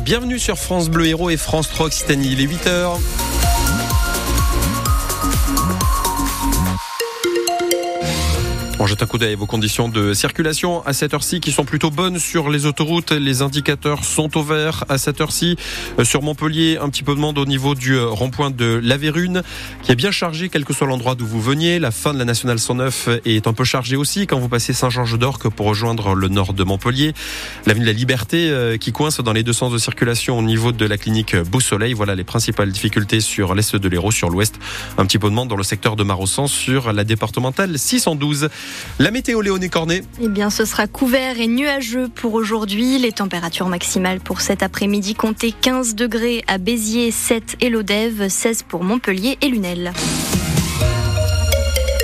Bienvenue sur France Bleu Héros et France 3 Occitanie, il est 8h. Jette un coup d'œil à vos conditions de circulation à cette heure-ci qui sont plutôt bonnes sur les autoroutes. Les indicateurs sont au vert à cette heure-ci. Euh, sur Montpellier, un petit peu de monde au niveau du euh, rond-point de la Vérune qui est bien chargé quel que soit l'endroit d'où vous veniez. La fin de la nationale 109 est un peu chargée aussi quand vous passez Saint-Georges d'Orc pour rejoindre le nord de Montpellier. L'avenue de la Liberté euh, qui coince dans les deux sens de circulation au niveau de la clinique Beau Soleil. Voilà les principales difficultés sur l'est de l'Hérault, sur l'ouest. Un petit peu de monde dans le secteur de Marossan sur la départementale 612. La météo Léoné Cornet. Eh bien, ce sera couvert et nuageux pour aujourd'hui. Les températures maximales pour cet après-midi comptaient 15 degrés à Béziers, 7 et Lodève, 16 pour Montpellier et Lunel.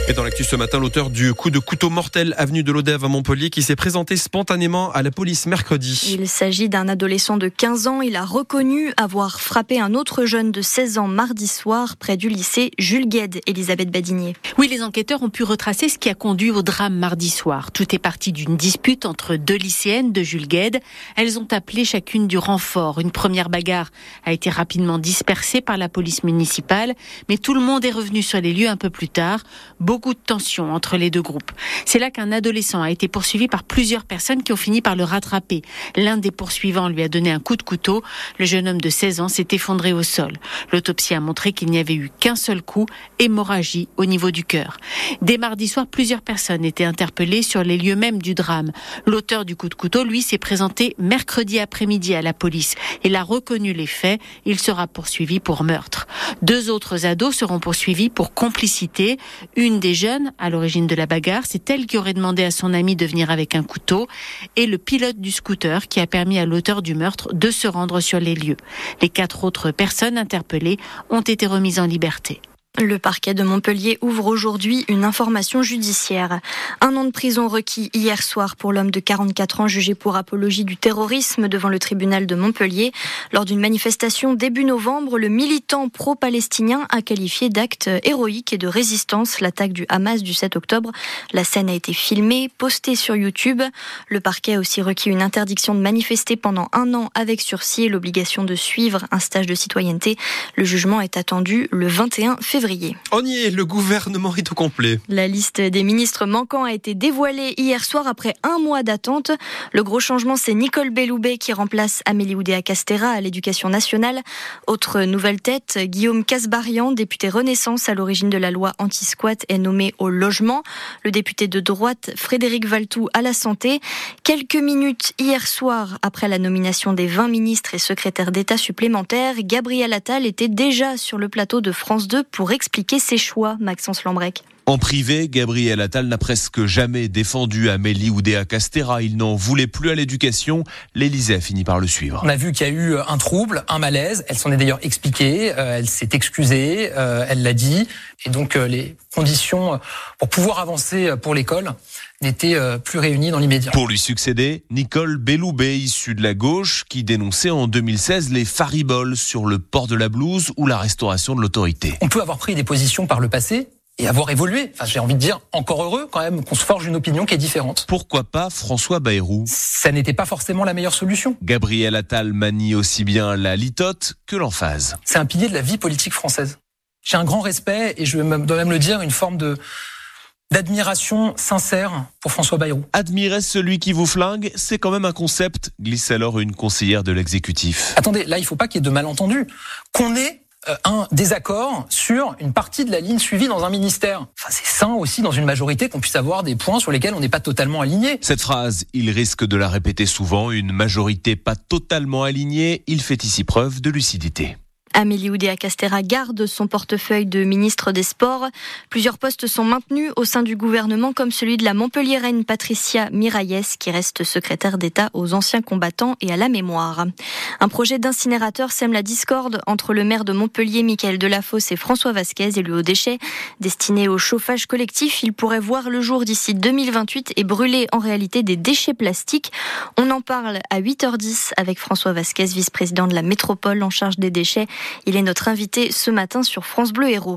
Et dans l'actu ce matin, l'auteur du coup de couteau mortel avenue de l'Odève à Montpellier qui s'est présenté spontanément à la police mercredi. Il s'agit d'un adolescent de 15 ans. Il a reconnu avoir frappé un autre jeune de 16 ans mardi soir près du lycée Jules Gued, Elisabeth Badinier. Oui, les enquêteurs ont pu retracer ce qui a conduit au drame mardi soir. Tout est parti d'une dispute entre deux lycéennes de Jules Gued. Elles ont appelé chacune du renfort. Une première bagarre a été rapidement dispersée par la police municipale, mais tout le monde est revenu sur les lieux un peu plus tard beaucoup de tensions entre les deux groupes. C'est là qu'un adolescent a été poursuivi par plusieurs personnes qui ont fini par le rattraper. L'un des poursuivants lui a donné un coup de couteau. Le jeune homme de 16 ans s'est effondré au sol. L'autopsie a montré qu'il n'y avait eu qu'un seul coup, hémorragie au niveau du cœur. Dès mardi soir, plusieurs personnes étaient interpellées sur les lieux mêmes du drame. L'auteur du coup de couteau, lui, s'est présenté mercredi après-midi à la police. Il a reconnu les faits. Il sera poursuivi pour meurtre. Deux autres ados seront poursuivis pour complicité. Une des jeunes à l'origine de la bagarre, c'est elle qui aurait demandé à son ami de venir avec un couteau et le pilote du scooter qui a permis à l'auteur du meurtre de se rendre sur les lieux. Les quatre autres personnes interpellées ont été remises en liberté. Le parquet de Montpellier ouvre aujourd'hui une information judiciaire. Un an de prison requis hier soir pour l'homme de 44 ans jugé pour apologie du terrorisme devant le tribunal de Montpellier. Lors d'une manifestation début novembre, le militant pro-palestinien a qualifié d'acte héroïque et de résistance l'attaque du Hamas du 7 octobre. La scène a été filmée, postée sur YouTube. Le parquet a aussi requis une interdiction de manifester pendant un an avec sursis et l'obligation de suivre un stage de citoyenneté. Le jugement est attendu le 21 février. On y est, le gouvernement est au complet. La liste des ministres manquants a été dévoilée hier soir après un mois d'attente. Le gros changement, c'est Nicole Belloubet qui remplace Amélie Oudéa-Castera à l'éducation nationale. Autre nouvelle tête, Guillaume Casbarian, député Renaissance à l'origine de la loi anti-squat, est nommé au logement. Le député de droite, Frédéric Valtou, à la santé. Quelques minutes hier soir, après la nomination des 20 ministres et secrétaires d'État supplémentaires, Gabriel Attal était déjà sur le plateau de France 2 pour expliquer ses choix, Maxence Lambrec. En privé, Gabriel Attal n'a presque jamais défendu Amélie Oudéa Castera. Il n'en voulait plus à l'éducation. L'Élysée a fini par le suivre. On a vu qu'il y a eu un trouble, un malaise. Elle s'en est d'ailleurs expliquée. Euh, elle s'est excusée. Euh, elle l'a dit. Et donc, euh, les conditions pour pouvoir avancer pour l'école n'étaient plus réunies dans l'immédiat. Pour lui succéder, Nicole Belloubet, issue de la gauche, qui dénonçait en 2016 les fariboles sur le port de la blouse ou la restauration de l'autorité. On peut avoir pris des positions par le passé et avoir évolué. Enfin, j'ai envie de dire encore heureux quand même qu'on se forge une opinion qui est différente. Pourquoi pas François Bayrou? Ça n'était pas forcément la meilleure solution. Gabriel Attal manie aussi bien la litote que l'emphase. C'est un pilier de la vie politique française. J'ai un grand respect et je dois même le dire, une forme de d'admiration sincère pour François Bayrou. Admirer celui qui vous flingue, c'est quand même un concept, glisse alors une conseillère de l'exécutif. Attendez, là il faut pas qu'il y ait de malentendus. Qu'on ait un désaccord sur une partie de la ligne suivie dans un ministère. Enfin, c'est sain aussi dans une majorité qu'on puisse avoir des points sur lesquels on n'est pas totalement aligné. Cette phrase, il risque de la répéter souvent, une majorité pas totalement alignée, il fait ici preuve de lucidité. Amélie Oudéa-Castera garde son portefeuille de ministre des Sports. Plusieurs postes sont maintenus au sein du gouvernement, comme celui de la Montpelliéraine Patricia Miralles, qui reste secrétaire d'État aux anciens combattants et à la mémoire. Un projet d'incinérateur sème la discorde entre le maire de Montpellier, Michael Delafosse, et François Vasquez, élu aux déchets. Destiné au chauffage collectif, il pourrait voir le jour d'ici 2028 et brûler en réalité des déchets plastiques. On en parle à 8h10 avec François Vasquez, vice-président de la métropole en charge des déchets. Il est notre invité ce matin sur France Bleu Héros.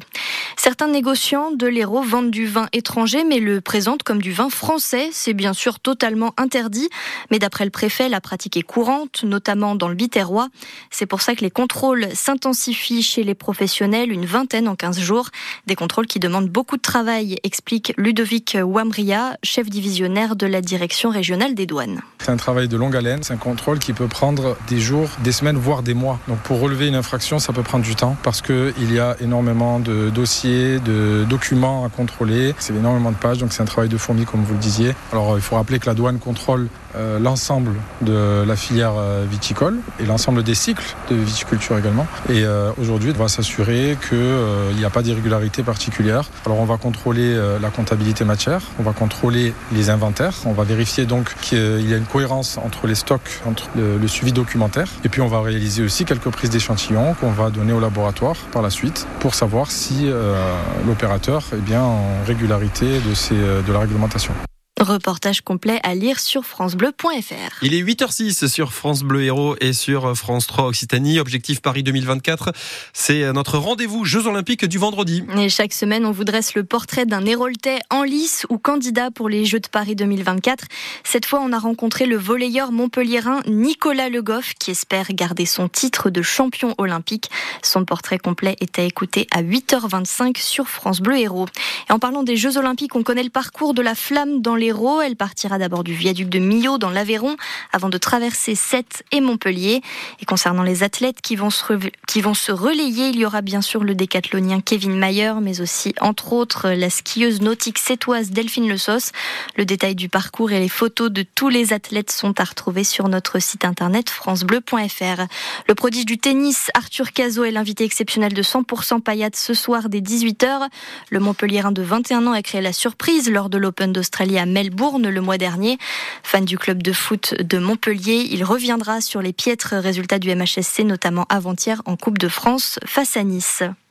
Certains négociants de l'Hérault vendent du vin étranger mais le présentent comme du vin français. C'est bien sûr totalement interdit, mais d'après le préfet, la pratique est courante, notamment dans le bidon Viterrois. C'est pour ça que les contrôles s'intensifient chez les professionnels, une vingtaine en 15 jours. Des contrôles qui demandent beaucoup de travail, explique Ludovic Wamria, chef divisionnaire de la direction régionale des douanes. C'est un travail de longue haleine, c'est un contrôle qui peut prendre des jours, des semaines, voire des mois. Donc pour relever une infraction, ça peut prendre du temps parce qu'il y a énormément de dossiers, de documents à contrôler. C'est énormément de pages, donc c'est un travail de fourmi comme vous le disiez. Alors il faut rappeler que la douane contrôle euh, l'ensemble de la filière euh, viticole et l'ensemble des cycles de viticulture également. Et euh, aujourd'hui, on va s'assurer qu'il n'y a pas d'irrégularité particulière. Alors on va contrôler la comptabilité matière, on va contrôler les inventaires, on va vérifier donc qu'il y a une cohérence entre les stocks, entre le, suivi documentaire. Et puis on va réaliser aussi quelques prises d'échantillons va donner au laboratoire par la suite pour savoir si l'opérateur est bien en régularité de, ces, de la réglementation. Reportage complet à lire sur francebleu.fr. Il est 8h06 sur France Bleu Héros et sur France 3 Occitanie. Objectif Paris 2024, c'est notre rendez-vous Jeux Olympiques du vendredi. Et chaque semaine, on vous dresse le portrait d'un Héroltais en lice ou candidat pour les Jeux de Paris 2024. Cette fois, on a rencontré le volleyeur montpelliérain Nicolas Le Goff qui espère garder son titre de champion olympique. Son portrait complet est à écouter à 8h25 sur France Bleu Héros. Et en parlant des Jeux Olympiques, on connaît le parcours de la flamme dans les elle partira d'abord du viaduc de Millau dans l'Aveyron avant de traverser Sète et Montpellier. Et concernant les athlètes qui vont, se qui vont se relayer, il y aura bien sûr le décathlonien Kevin Mayer, mais aussi entre autres la skieuse nautique sétoise Delphine Le. Le détail du parcours et les photos de tous les athlètes sont à retrouver sur notre site internet francebleu.fr. Le prodige du tennis, Arthur Cazot, est l'invité exceptionnel de 100% paillade ce soir dès 18h. Le Montpellierin de 21 ans a créé la surprise lors de l'Open d'Australie à Melbourne le mois dernier. Fan du club de foot de Montpellier, il reviendra sur les piètres résultats du MHSC, notamment avant-hier en Coupe de France face à Nice.